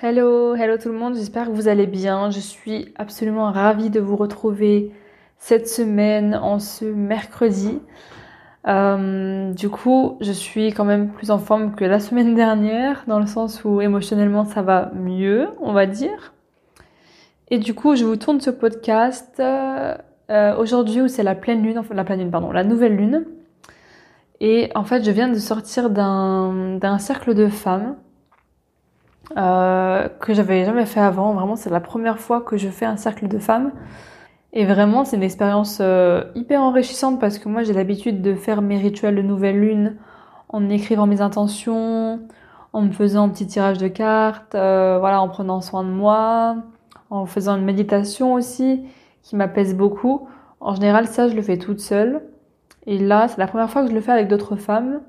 Hello, hello tout le monde, j'espère que vous allez bien. Je suis absolument ravie de vous retrouver cette semaine en ce mercredi. Euh, du coup, je suis quand même plus en forme que la semaine dernière, dans le sens où émotionnellement ça va mieux, on va dire. Et du coup, je vous tourne ce podcast euh, aujourd'hui où c'est la pleine lune, enfin la pleine lune, pardon, la nouvelle lune. Et en fait, je viens de sortir d'un cercle de femmes euh, que j'avais jamais fait avant. Vraiment, c'est la première fois que je fais un cercle de femmes. Et vraiment, c'est une expérience euh, hyper enrichissante parce que moi, j'ai l'habitude de faire mes rituels de nouvelle lune en écrivant mes intentions, en me faisant un petit tirage de cartes, euh, voilà, en prenant soin de moi, en faisant une méditation aussi qui m'apaise beaucoup. En général, ça, je le fais toute seule. Et là, c'est la première fois que je le fais avec d'autres femmes.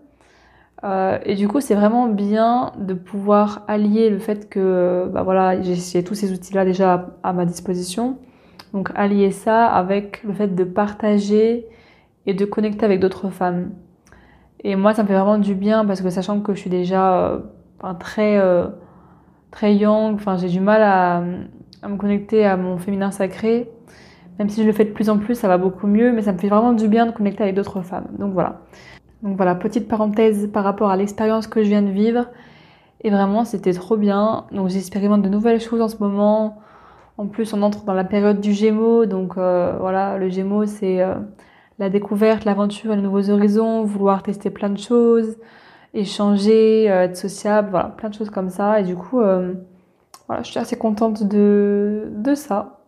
Euh, et du coup, c'est vraiment bien de pouvoir allier le fait que, bah voilà, j'ai tous ces outils-là déjà à, ma disposition. Donc, allier ça avec le fait de partager et de connecter avec d'autres femmes. Et moi, ça me fait vraiment du bien parce que sachant que je suis déjà euh, très, euh, très young, enfin, j'ai du mal à, à me connecter à mon féminin sacré. Même si je le fais de plus en plus, ça va beaucoup mieux, mais ça me fait vraiment du bien de connecter avec d'autres femmes. Donc voilà. Donc voilà, petite parenthèse par rapport à l'expérience que je viens de vivre. Et vraiment, c'était trop bien. Donc j'expérimente de nouvelles choses en ce moment. En plus, on entre dans la période du Gémeaux. Donc euh, voilà, le Gémeaux, c'est euh, la découverte, l'aventure, les nouveaux horizons, vouloir tester plein de choses, échanger, euh, être sociable, voilà, plein de choses comme ça. Et du coup, voilà, je suis assez contente de, de ça.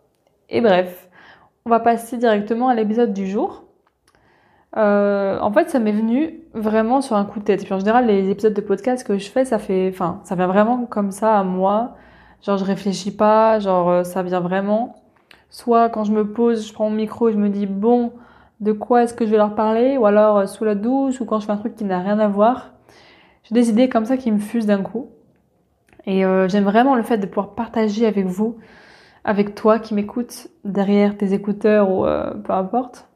Et bref, on va passer directement à l'épisode du jour. Euh, en fait, ça m'est venu vraiment sur un coup de tête. Et puis en général, les épisodes de podcast que je fais, ça fait, enfin, ça vient vraiment comme ça à moi. Genre, je réfléchis pas, genre, euh, ça vient vraiment. Soit quand je me pose, je prends mon micro et je me dis, bon, de quoi est-ce que je vais leur parler? Ou alors euh, sous la douche, ou quand je fais un truc qui n'a rien à voir. J'ai des idées comme ça qui me fusent d'un coup. Et j'aime vraiment le fait de pouvoir partager avec vous, avec toi qui m'écoutes derrière tes écouteurs ou peu importe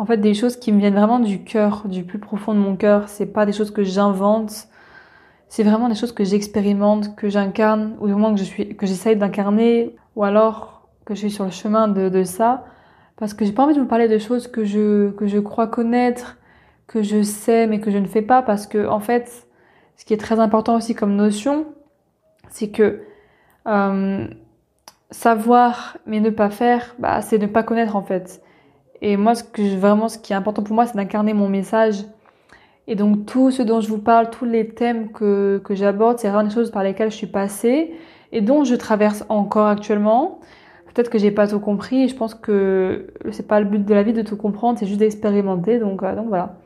en fait des choses qui me viennent vraiment du cœur, du plus profond de mon cœur. C'est pas des choses que j'invente. C'est vraiment des choses que j'expérimente, que j'incarne, ou du moins que je suis, que j'essaye d'incarner, ou alors que je suis sur le chemin de, de ça. Parce que j'ai pas envie de vous parler de choses que je, que je crois connaître, que je sais, mais que je ne fais pas. Parce que, en fait, ce qui est très important aussi comme notion, c'est que, euh, savoir mais ne pas faire, bah, c'est ne pas connaître en fait. Et moi, ce que vraiment, ce qui est important pour moi, c'est d'incarner mon message. Et donc, tout ce dont je vous parle, tous les thèmes que, que j'aborde, c'est vraiment des choses par lesquelles je suis passée et dont je traverse encore actuellement. Peut-être que j'ai pas tout compris et je pense que c'est pas le but de la vie de tout comprendre, c'est juste d'expérimenter. Donc, euh, donc voilà.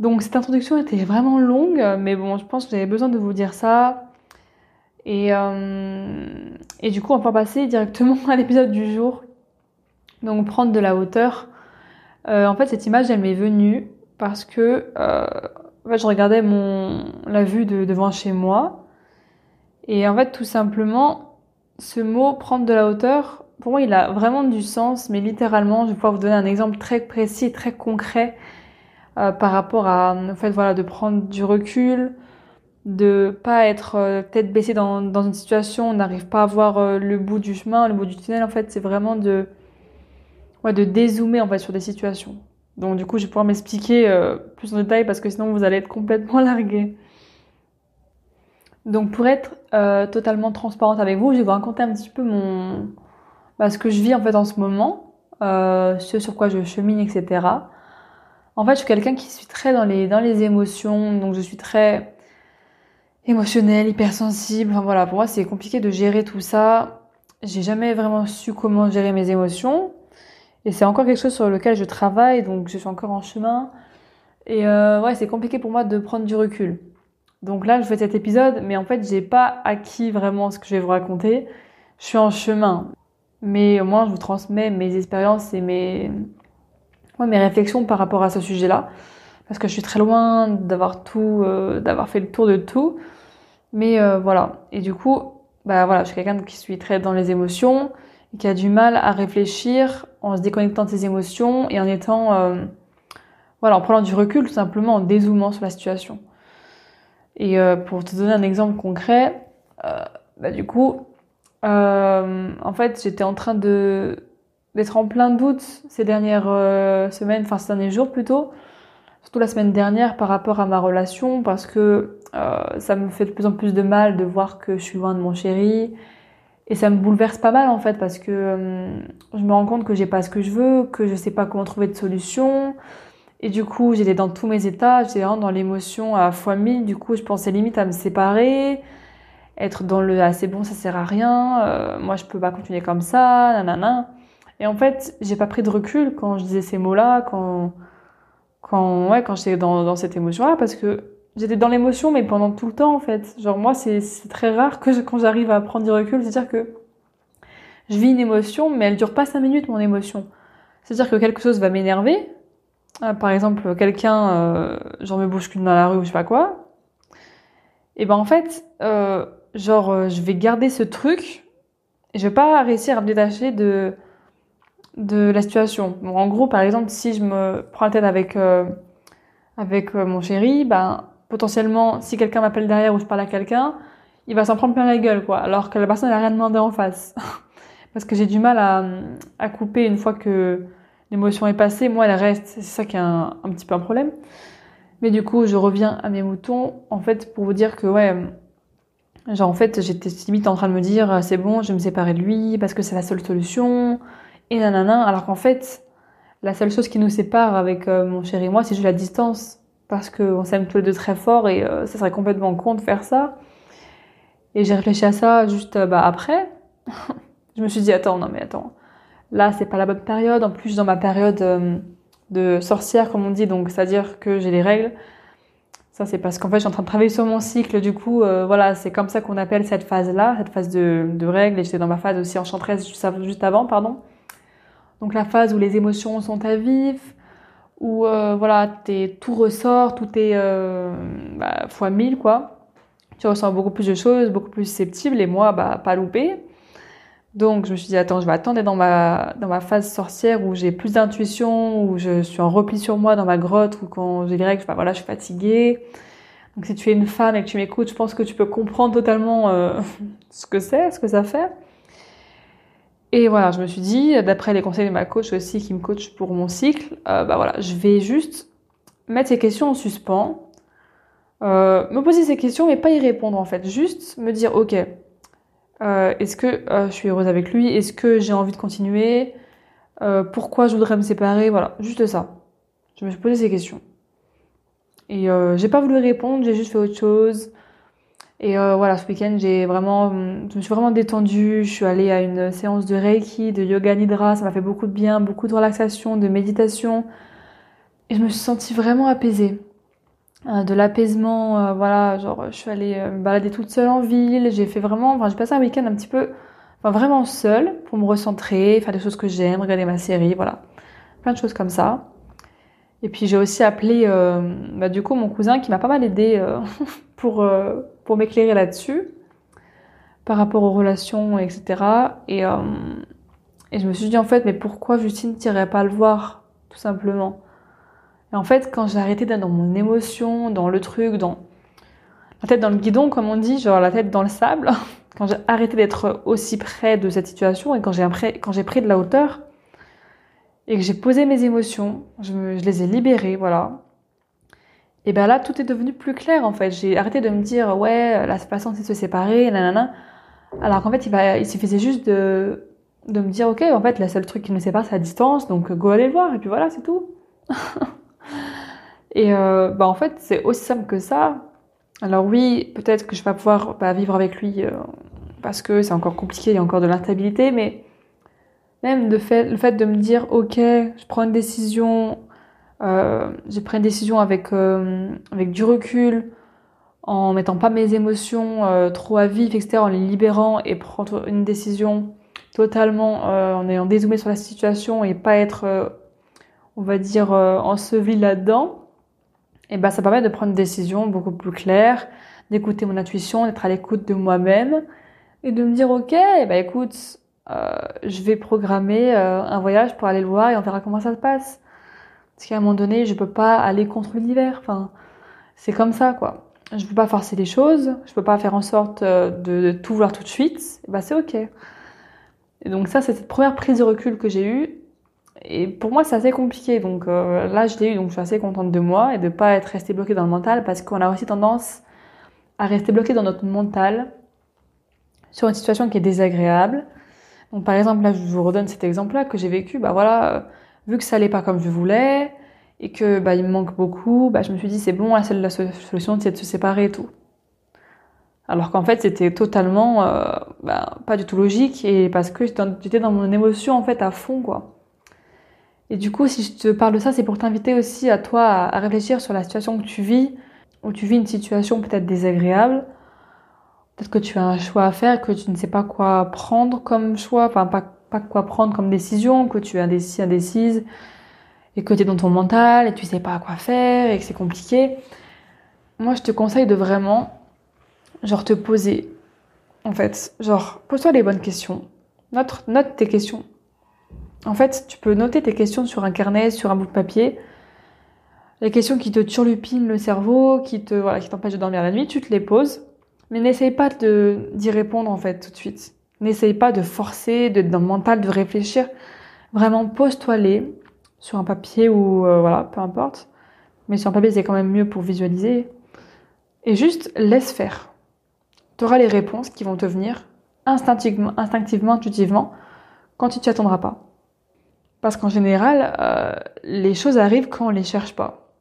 Donc, cette introduction était vraiment longue, mais bon, je pense que j'avais besoin de vous dire ça. Et, euh, et du coup, on va passer directement à l'épisode du jour donc prendre de la hauteur. Euh, en fait, cette image, elle m'est venue parce que euh, en fait, je regardais mon la vue de devant chez moi et en fait, tout simplement, ce mot prendre de la hauteur, pour moi, il a vraiment du sens, mais littéralement, je vais pouvoir vous donner un exemple très précis, très concret euh, par rapport à, en fait, voilà, de prendre du recul, de pas être euh, tête baissée dans, dans une situation, on n'arrive pas à voir euh, le bout du chemin, le bout du tunnel. En fait, c'est vraiment de ouais, de dézoomer en fait sur des situations. Donc du coup, je vais pouvoir m'expliquer euh, plus en détail parce que sinon vous allez être complètement largué. Donc pour être euh, totalement transparente avec vous, je vais vous raconter un petit peu mon bah, ce que je vis en fait en ce moment. euh, ce sur quoi je chemine, etc. En fait, je suis quelqu'un qui suis très dans les, dans les émotions, donc je suis très émotionnelle, hypersensible. Enfin voilà, pour moi, c'est compliqué de gérer tout ça. J'ai jamais vraiment su comment gérer mes émotions. Et c'est encore quelque chose sur lequel je travaille, donc je suis encore en chemin. Et euh, ouais, c'est compliqué pour moi de prendre du recul. Donc là, je fais cet épisode, mais en fait, j'ai pas acquis vraiment ce que je vais vous raconter. Je suis en chemin. Mais au moins, je vous transmets mes expériences et mes, ouais, mes réflexions par rapport à ce sujet-là. Parce que je suis très loin d'avoir tout, euh, d'avoir fait le tour de tout. Mais euh, voilà. Et du coup, bah voilà, je suis quelqu'un qui suis très dans les émotions qui a du mal à réfléchir en se déconnectant de ses émotions et en étant, euh, voilà, en prenant du recul tout simplement, en dézoomant sur la situation. Et euh, pour te donner un exemple concret, euh, bah, du coup, en fait, j'étais en train de d'être en plein doute ces dernières semaines, enfin ces derniers jours plutôt, surtout la semaine dernière par rapport à ma relation, parce que ça me fait de plus en plus de mal de voir que je suis loin de mon chéri, et ça me bouleverse pas mal en fait parce que euh, je me rends compte que j'ai pas ce que je veux, que je sais pas comment trouver de solution. Et du coup, j'étais dans tous mes états, j'étais vraiment dans l'émotion à fois mille. Du coup, je pensais limite à me séparer, être dans le ah c'est bon, ça sert à rien, euh, moi je peux pas continuer comme ça, nanana. Et en fait, j'ai pas pris de recul quand je disais ces mots-là, quand quand ouais, quand j'étais dans, dans cette émotion-là, parce que j'étais dans l'émotion, mais pendant tout le temps, en fait. Genre, moi, c'est très rare que quand j'arrive à prendre du recul, c'est-à-dire que je vis une émotion, mais elle dure pas cinq minutes, mon émotion. C'est-à-dire que quelque chose va m'énerver. Euh, par exemple, quelqu'un, euh, genre, me bouscule dans la rue ou je sais pas quoi. Et ben, en fait, euh, genre, euh, je vais garder ce truc et je vais pas réussir à me détacher de, de la situation. En gros, par exemple, si je me prends la tête avec, euh, avec mon chéri, ben, potentiellement, si quelqu'un m'appelle derrière ou je parle à quelqu'un, il va s'en prendre plein la gueule, quoi. Alors que la personne n'a rien demandé en face. Parce que j'ai du mal à, à, couper une fois que l'émotion est passée. Moi, elle reste. C'est ça qui est un, un, petit peu un problème. Mais du coup, je reviens à mes moutons, en fait, pour vous dire que, ouais, genre, en fait, j'étais limite en train de me dire, c'est bon, je vais me séparer de lui parce que c'est la seule solution. Et nanana. Alors qu'en fait, la seule chose qui nous sépare avec euh, mon chéri et moi, c'est juste la distance parce qu'on s'aime tous les deux très fort et euh, ça serait complètement con de faire ça. Et j'ai réfléchi à ça juste euh, bah, après. je me suis dit, attends, non mais attends, là c'est pas la bonne période. En plus, dans ma période euh, de sorcière, comme on dit, donc c'est-à-dire que j'ai les règles. Ça, c'est parce qu'en fait, je suis en train de travailler sur mon cycle. Du coup, euh, voilà, c'est comme ça qu'on appelle cette phase-là, cette phase de, de règles. Et j'étais dans ma phase aussi enchanteresse juste, avant, pardon. Donc la phase où les émotions sont à vif, où euh, voilà, t'es, tout ressort, tout est euh, bah, fois 1000 quoi. Tu ressens beaucoup plus de choses, beaucoup plus susceptible et moi, bah, pas loupé. Donc je me suis dit, attends, je vais attendre dans ma, dans ma phase sorcière où j'ai plus d'intuition, où je suis en repli sur moi dans ma grotte, ou quand j'ai règles, bah, voilà, je suis fatiguée. Donc si tu es une femme et que tu m'écoutes, je pense que tu peux comprendre totalement euh, ce que c'est, ce que ça fait. Et voilà, je me suis dit, d'après les conseils de ma coach aussi qui me coach pour mon cycle, euh, bah voilà, je vais juste mettre ces questions en suspens, euh, me poser ces questions mais pas y répondre en fait, juste me dire ok, euh, est-ce que je suis heureuse avec lui, est-ce que j'ai envie de continuer, pourquoi je voudrais me séparer, voilà, juste ça. Je me suis posé ces questions. Et j'ai pas voulu répondre, j'ai juste fait autre chose. Et euh, voilà, ce week-end, j'ai vraiment, je me suis vraiment détendue. Je suis allée à une séance de Reiki, de yoga nidra. Ça m'a fait beaucoup de bien, beaucoup de relaxation, de méditation. Et je me suis sentie vraiment apaisée. Euh, de l'apaisement, euh, voilà, genre, je suis allée me balader toute seule en ville. J'ai fait vraiment, enfin, j'ai passé un week-end un petit peu, enfin, vraiment seule pour me recentrer, faire des choses que j'aime, regarder ma série, voilà. Plein de choses comme ça. Et puis j'ai aussi appelé, bah, du coup, mon cousin qui m'a pas mal aidé euh, pour, pour m'éclairer là-dessus, par rapport aux relations, etc. Et, euh, et je me suis dit, en fait, mais pourquoi Justine t'irait pas le voir, tout simplement? Et en fait, quand j'ai arrêté d'être dans mon émotion, dans le truc, dans la tête dans le guidon, comme on dit, genre la tête dans le sable, quand j'ai arrêté d'être aussi près de cette situation et quand j'ai pris de la hauteur et que j'ai posé mes émotions, je les ai libérées, voilà. Et ben là, tout est devenu plus clair en fait. J'ai arrêté de me dire ouais, la façon c'est se séparer, nanana. Alors qu'en fait, il, suffisait juste de me dire, ok, en fait, le seul truc qui nous sépare, c'est la distance, donc go aller le voir, et puis voilà, c'est tout. et euh, bah, en fait, c'est aussi simple que ça. Alors oui, peut-être que je vais pas pouvoir bah, vivre avec lui euh, parce que c'est encore compliqué, il y a encore de l'instabilité, mais même le fait de me dire, ok, je prends une décision, euh, je prends une décision avec, euh, avec du recul, en mettant pas mes émotions euh, trop à vif, etc., en les libérant et prendre une décision totalement euh, en ayant dézoomé sur la situation et pas être, euh, on va dire, enseveli là-dedans, et ben ça permet de prendre une décision beaucoup plus claire, d'écouter mon intuition, d'être à l'écoute de moi-même et de me dire ok, bah écoute, euh, je vais programmer euh, un voyage pour aller le voir et on verra comment ça se passe. Parce qu'à un moment donné, je peux pas aller contre l'univers. Enfin, c'est comme ça quoi. Je peux pas forcer les choses, je peux pas faire en sorte euh, de, tout vouloir tout de suite. Bah c'est ok. Donc ça, c'est cette première prise de recul que j'ai eue. Et pour moi, c'est assez compliqué. Donc euh, là, je l'ai eu, donc je suis assez contente de moi et de pas être restée bloquée dans le mental parce qu'on a aussi tendance à rester bloqué dans notre mental sur une situation qui est désagréable. Donc par exemple, là, je vous redonne cet exemple-là que j'ai vécu. Bah voilà, euh, vu que ça allait pas comme je voulais et que bah il me manque beaucoup, bah je me suis dit c'est bon, la seule la solution c'est de se séparer et tout. Alors qu'en fait, c'était totalement euh, bah, pas du tout logique et parce que j'étais dans mon émotion en fait à fond quoi. Et du coup, si je te parle de ça, c'est pour t'inviter aussi à toi à, réfléchir sur la situation que tu vis, où tu vis une situation peut-être désagréable, Peut-être que tu as un choix à faire, que tu ne sais pas quoi prendre comme choix, enfin pas, pas quoi prendre comme décision, que tu es indécis, indécise, et que tu es dans ton mental et tu sais pas quoi faire et que c'est compliqué. Moi, je te conseille de vraiment, genre, te poser. En fait, genre, pose-toi les bonnes questions. Note, note tes questions. En fait, tu peux noter tes questions sur un carnet, sur un bout de papier. Les questions qui te turlupinent le cerveau, qui te, voilà, qui t'empêchent de dormir la nuit, tu te les poses mais n'essaye pas d'y répondre en fait tout de suite. N'essaye pas de forcer, d'être dans le mental, de réfléchir. Vraiment, pose-toi les sur un papier ou euh, voilà, peu importe. Mais sur un papier, c'est quand même mieux pour visualiser. Et juste laisse faire. Tu auras les réponses qui vont te venir instinctivement, intuitivement, quand tu t'y attendras pas. Parce qu'en général, euh, les choses arrivent quand on les cherche pas.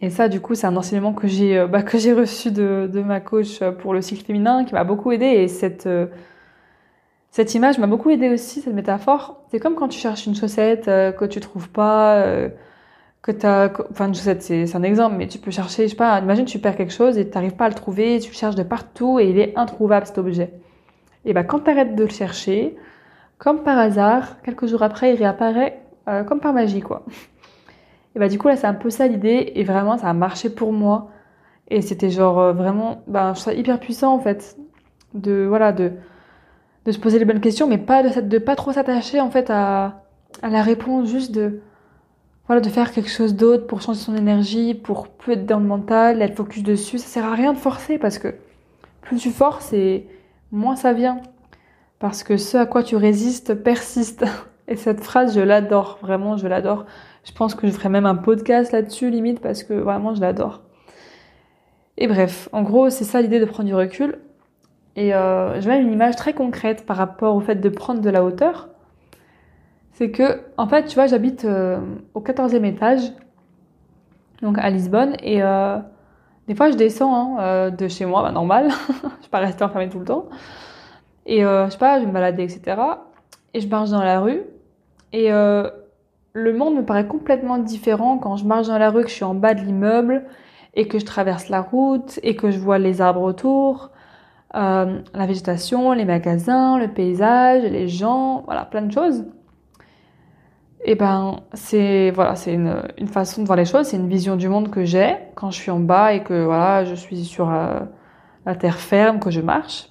Et ça, du coup, c'est un enseignement que j'ai euh, bah, reçu de, ma coach pour le cycle féminin, qui m'a beaucoup aidé. Et cette cette image m'a beaucoup aidé aussi, cette métaphore. C'est comme quand tu cherches une chaussette euh, que tu trouves pas, euh, que t'as, enfin une chaussette, c'est un exemple, mais tu peux chercher, je sais pas, imagine tu perds quelque chose et tu n'arrives pas à le trouver, tu le cherches de partout et il est introuvable cet objet. Et bah quand tu arrêtes de le chercher, comme par hasard, quelques jours après, il réapparaît comme par magie, quoi. Et bah du coup là c'est un peu ça l'idée et vraiment ça a marché pour moi et c'était genre euh, vraiment bah je trouve hyper puissant en fait de voilà de de se poser les bonnes questions mais pas de de pas trop s'attacher en fait à la réponse juste de voilà de faire quelque chose d'autre pour changer son énergie pour plus être dans le mental être focus dessus ça sert à rien de forcer parce que plus tu forces et moins ça vient parce que ce à quoi tu résistes persiste et cette phrase je l'adore vraiment je l'adore je pense que je ferai même un podcast là-dessus, limite, parce que vraiment, je l'adore. Et bref, en gros, c'est ça l'idée de prendre du recul. Et euh, je mets une image très concrète par rapport au fait de prendre de la hauteur. C'est que, en fait, tu vois, j'habite euh, au 14e étage, donc à Lisbonne, et euh, des fois, je descends hein, euh, de chez moi, bah, normal, je vais pas rester enfermée tout le temps. Et je sais pas, je me balader, etc. Et je marche dans la rue, et le monde me paraît complètement différent quand je marche dans la rue, que je suis en bas de l'immeuble et que je traverse la route et que je vois les arbres autour, euh, la végétation, les magasins, le paysage, les gens, voilà, plein de choses. Et ben, c'est voilà, c'est une, une, façon de voir les choses, c'est une vision du monde que j'ai quand je suis en bas et que voilà, je suis sur euh, la terre ferme, que je marche.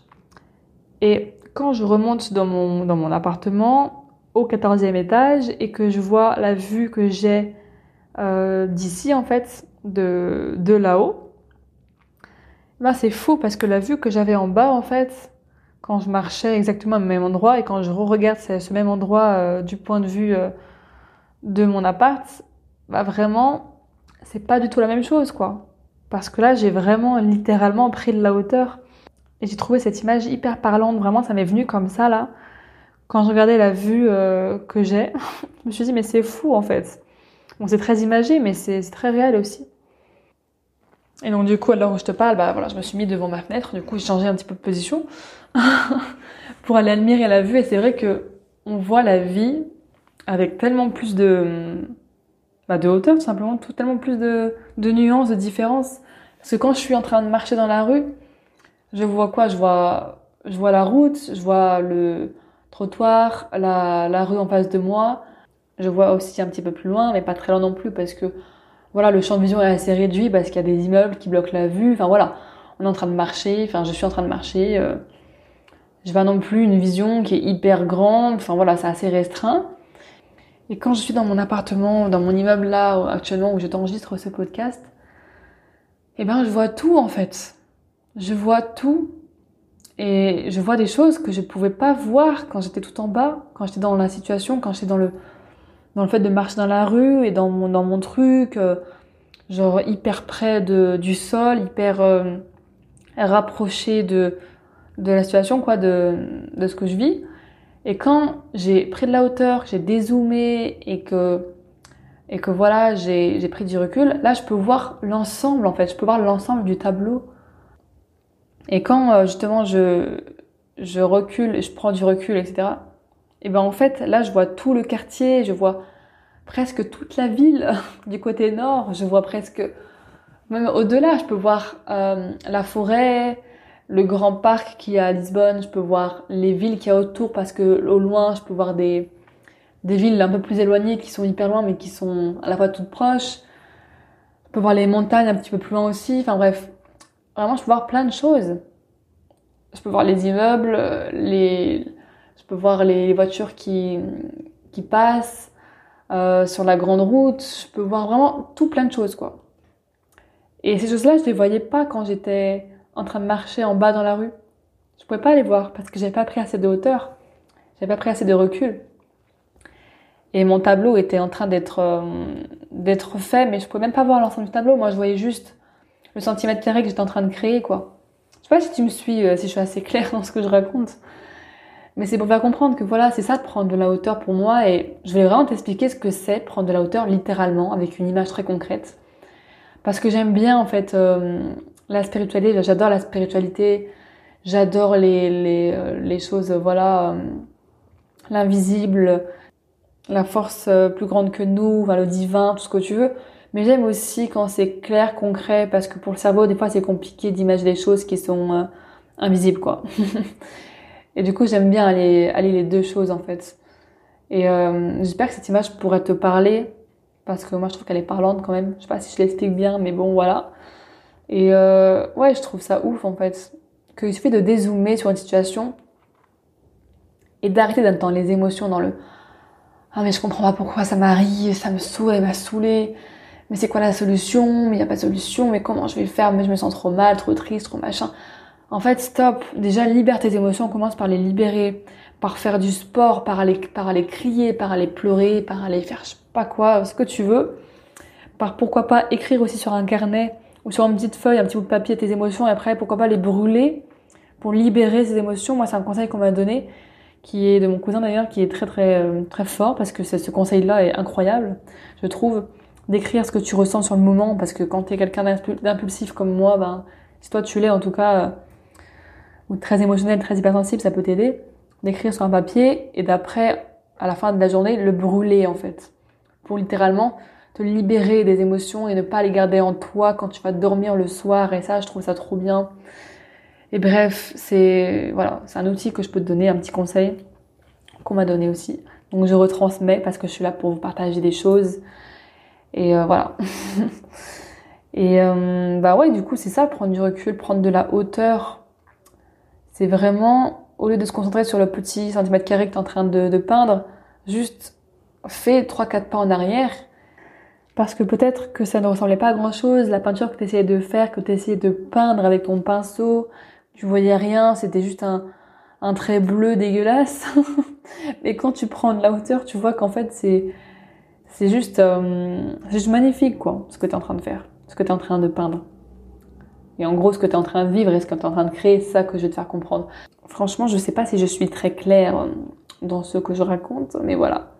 Et quand je remonte dans mon dans mon appartement, au 14e étage et que je vois la vue que j'ai euh, d'ici en fait, de, de là-haut, ben c'est fou parce que la vue que j'avais en bas en fait, quand je marchais exactement au même endroit et quand je re-regarde ce même endroit euh, du point de vue euh, de mon appart, bah vraiment, c'est pas du tout la même chose quoi. Parce que là, j'ai vraiment littéralement pris de la hauteur et j'ai trouvé cette image hyper parlante, vraiment ça m'est venu comme ça là quand je regardais la vue euh, que j'ai, je me suis dit mais c'est fou en fait. Bon, c'est très imagé, mais c'est très réel aussi. Et donc du coup, alors où je te parle, bah voilà, je me suis mis devant ma fenêtre. Du coup, j'ai changé un petit peu de position pour aller admirer la vue. Et c'est vrai que on voit la vie avec tellement plus de bah, de hauteur, tout simplement, tellement plus de, nuances, de différences. Parce que quand je suis en train de marcher dans la rue, je vois quoi? Je vois, je vois la route, je vois le trottoir, la rue en face de moi. Je vois aussi un petit peu plus loin, mais pas très loin non plus, parce que voilà, le champ de vision est assez réduit parce qu'il y a des immeubles qui bloquent la vue. Enfin voilà, on est en train de marcher, enfin je suis en train de marcher. Euh, je vois non plus une vision qui est hyper grande. Enfin voilà, c'est assez restreint. Et quand je suis dans mon appartement, dans mon immeuble là actuellement où je t'enregistre ce podcast, eh ben je vois tout en fait. Je vois tout et je vois des choses que je pouvais pas voir quand j'étais tout en bas, quand j'étais dans la situation, quand j'étais dans le dans le fait de marcher dans la rue et dans mon, dans mon truc, euh, genre hyper près de, du sol, hyper euh, rapproché de, de la situation, quoi, de, de ce que je vis. Et quand j'ai pris de la hauteur, j'ai dézoomé et que, et que voilà, j'ai pris du recul, là je peux voir l'ensemble en fait, je peux voir l'ensemble du tableau. Et quand euh, justement je, je recule je prends du recul, etc., et ben en fait là je vois tout le quartier, je vois presque toute la ville du côté nord, je vois presque même au-delà, je peux voir euh, la forêt, le grand parc qui est à Lisbonne, je peux voir les villes qui y a autour parce que au loin je peux voir des des villes un peu plus éloignées qui sont hyper loin mais qui sont à la fois toutes proches. Je peux voir les montagnes un petit peu plus loin aussi. Enfin bref, vraiment je peux voir plein de choses. Je peux voir les immeubles, les peux voir les voitures qui, qui passent euh, sur la grande route. Je peux voir vraiment tout plein de choses, quoi. Et ces choses-là, je les voyais pas quand j'étais en train de marcher en bas dans la rue. Je pouvais pas les voir parce que j'avais pas pris assez de hauteur. J'avais pas pris assez de recul. Et mon tableau était en train d'être euh, d'être fait, mais je pouvais même pas voir l'ensemble du tableau. Moi, je voyais juste le centimètre carré que j'étais en train de créer, quoi. Je sais pas si tu me suis, euh, si je suis assez claire dans ce que je raconte. Mais c'est pour faire comprendre que voilà, c'est ça de prendre de la hauteur pour moi et je vais vraiment t'expliquer ce que c'est prendre de la hauteur littéralement avec une image très concrète. Parce que j'aime bien en fait euh, la spiritualité, j'adore la spiritualité, j'adore les, les, euh, les, choses, voilà, euh, l'invisible, la force plus grande que nous, le divin, tout ce que tu veux. Mais j'aime aussi quand c'est clair, concret, parce que pour le cerveau, des fois, c'est compliqué d'imaginer des choses qui sont invisibles, quoi. Et du coup, j'aime bien aller, aller les deux choses en fait. Et euh, j'espère que cette image pourrait te parler parce que moi je trouve qu'elle est parlante quand même. Je sais pas si je l'explique bien, mais bon voilà. Et euh, ouais, je trouve ça ouf en fait. Qu'il suffit de dézoomer sur une situation et d'arrêter d'être dans les émotions, dans le ah mais je comprends pas pourquoi ça m'arrive, ça me saoule, elle m'a saoulé. Mais c'est quoi la solution? Mais il n'y a pas de solution. Mais comment je vais faire? Mais je me sens trop mal, trop triste, trop machin. En fait, stop. Déjà, libère tes émotions. On commence par les libérer, par faire du sport, par aller, par aller crier, par aller pleurer, par aller faire je sais pas quoi, ce que tu veux. Par pourquoi pas écrire aussi sur un carnet ou sur une petite feuille, un petit bout de papier tes émotions et après pourquoi pas les brûler pour libérer ces émotions. Moi, c'est un conseil qu'on m'a donné qui est de mon cousin d'ailleurs, qui est très très euh, très fort parce que ce conseil-là est incroyable, je trouve, d'écrire ce que tu ressens sur le moment parce que quand tu es quelqu'un d'impulsif comme moi, ben si toi tu l'es en tout cas, ou très émotionnel, très hypersensible, ça peut t'aider d'écrire sur un papier et d'après, à la fin de la journée, le brûler en fait. Pour littéralement te libérer des émotions et ne pas les garder en toi quand tu vas dormir le soir. Et ça, je trouve ça trop bien. Et bref, c'est voilà, c'est un outil que je peux te donner, un petit conseil qu'on m'a donné aussi. Donc je retransmets parce que je suis là pour vous partager des choses. Et euh, voilà. et euh, bah ouais, du coup, c'est ça, prendre du recul, prendre de la hauteur c'est vraiment, au lieu de se concentrer sur le petit centimètre carré que tu es en train de, peindre, juste fais 3-4 pas en arrière. Parce que peut-être que ça ne ressemblait pas à grand chose, la peinture que tu essayais de faire, que tu essayais de peindre avec ton pinceau, tu voyais rien, c'était juste un, un trait bleu dégueulasse. Mais quand tu prends de la hauteur, tu vois qu'en fait c'est c'est juste, euh, juste magnifique quoi, ce que tu es en train de faire, ce que tu es en train de peindre. Et en gros, ce que tu en train de vivre et ce que tu es en train de créer, c'est ça que je vais te faire comprendre. Franchement, je sais pas si je suis très claire euh, dans ce que je raconte, mais voilà.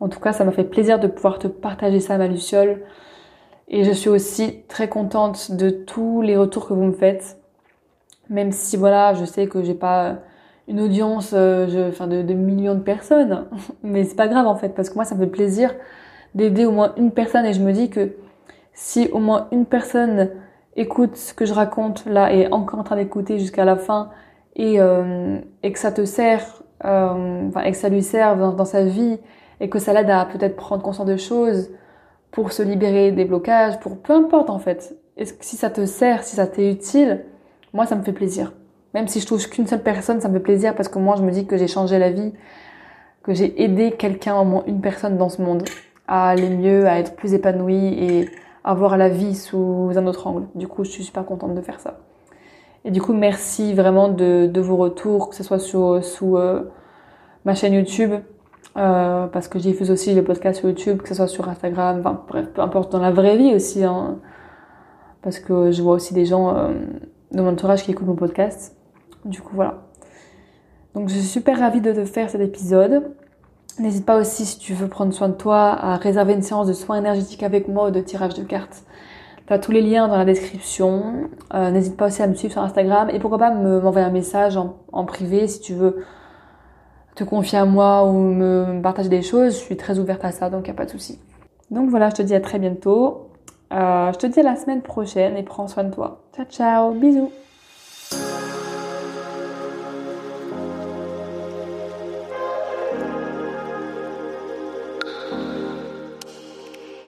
En tout cas, ça m'a fait plaisir de pouvoir te partager ça, ma Luciole. Et je suis aussi très contente de tous les retours que vous me faites. Même si, voilà, je sais que j'ai pas une audience euh, enfin, de, de, millions de personnes. Mais c'est pas grave, en fait, parce que moi, ça me fait plaisir d'aider au moins une personne. Et je me dis que si au moins une personne écoute ce que je raconte là et encore en train d'écouter jusqu'à la fin et, euh, et que ça te sert, euh, et que ça lui sert dans, sa vie et que ça l'aide à peut-être prendre conscience de choses pour se libérer des blocages, pour peu importe en fait. Et si ça te sert, si ça t'est utile, moi ça me fait plaisir. Même si je touche qu'une seule personne, ça me fait plaisir parce que moi je me dis que j'ai changé la vie, que j'ai aidé quelqu'un, au moins une personne dans ce monde, à aller mieux, à être plus épanoui et à voir la vie sous un autre angle. Du coup, je suis super contente de faire ça. Et du coup, merci vraiment de, de vos retours, que ce soit sur, sous euh, ma chaîne YouTube, euh, parce que j'y fais aussi le podcast sur YouTube, que ce soit sur Instagram, enfin bref, peu importe, dans la vraie vie aussi, hein, parce que je vois aussi des gens euh, de mon entourage qui écoutent mon podcast. Du coup, voilà. Donc, je suis super ravie de te faire cet épisode. N'hésite pas aussi, si tu veux prendre soin de toi, à réserver une séance de soins énergétiques avec moi ou de tirage de cartes. Tu as tous les liens dans la description. Euh, N'hésite pas aussi à me suivre sur Instagram et pourquoi pas m'envoyer un message en, privé si tu veux te confier à moi ou me partager des choses, je suis très ouverte à ça, donc il a pas de souci. Donc voilà, je te dis à très bientôt. Euh, je te dis à la semaine prochaine et prends soin de toi. Ciao ciao, bisous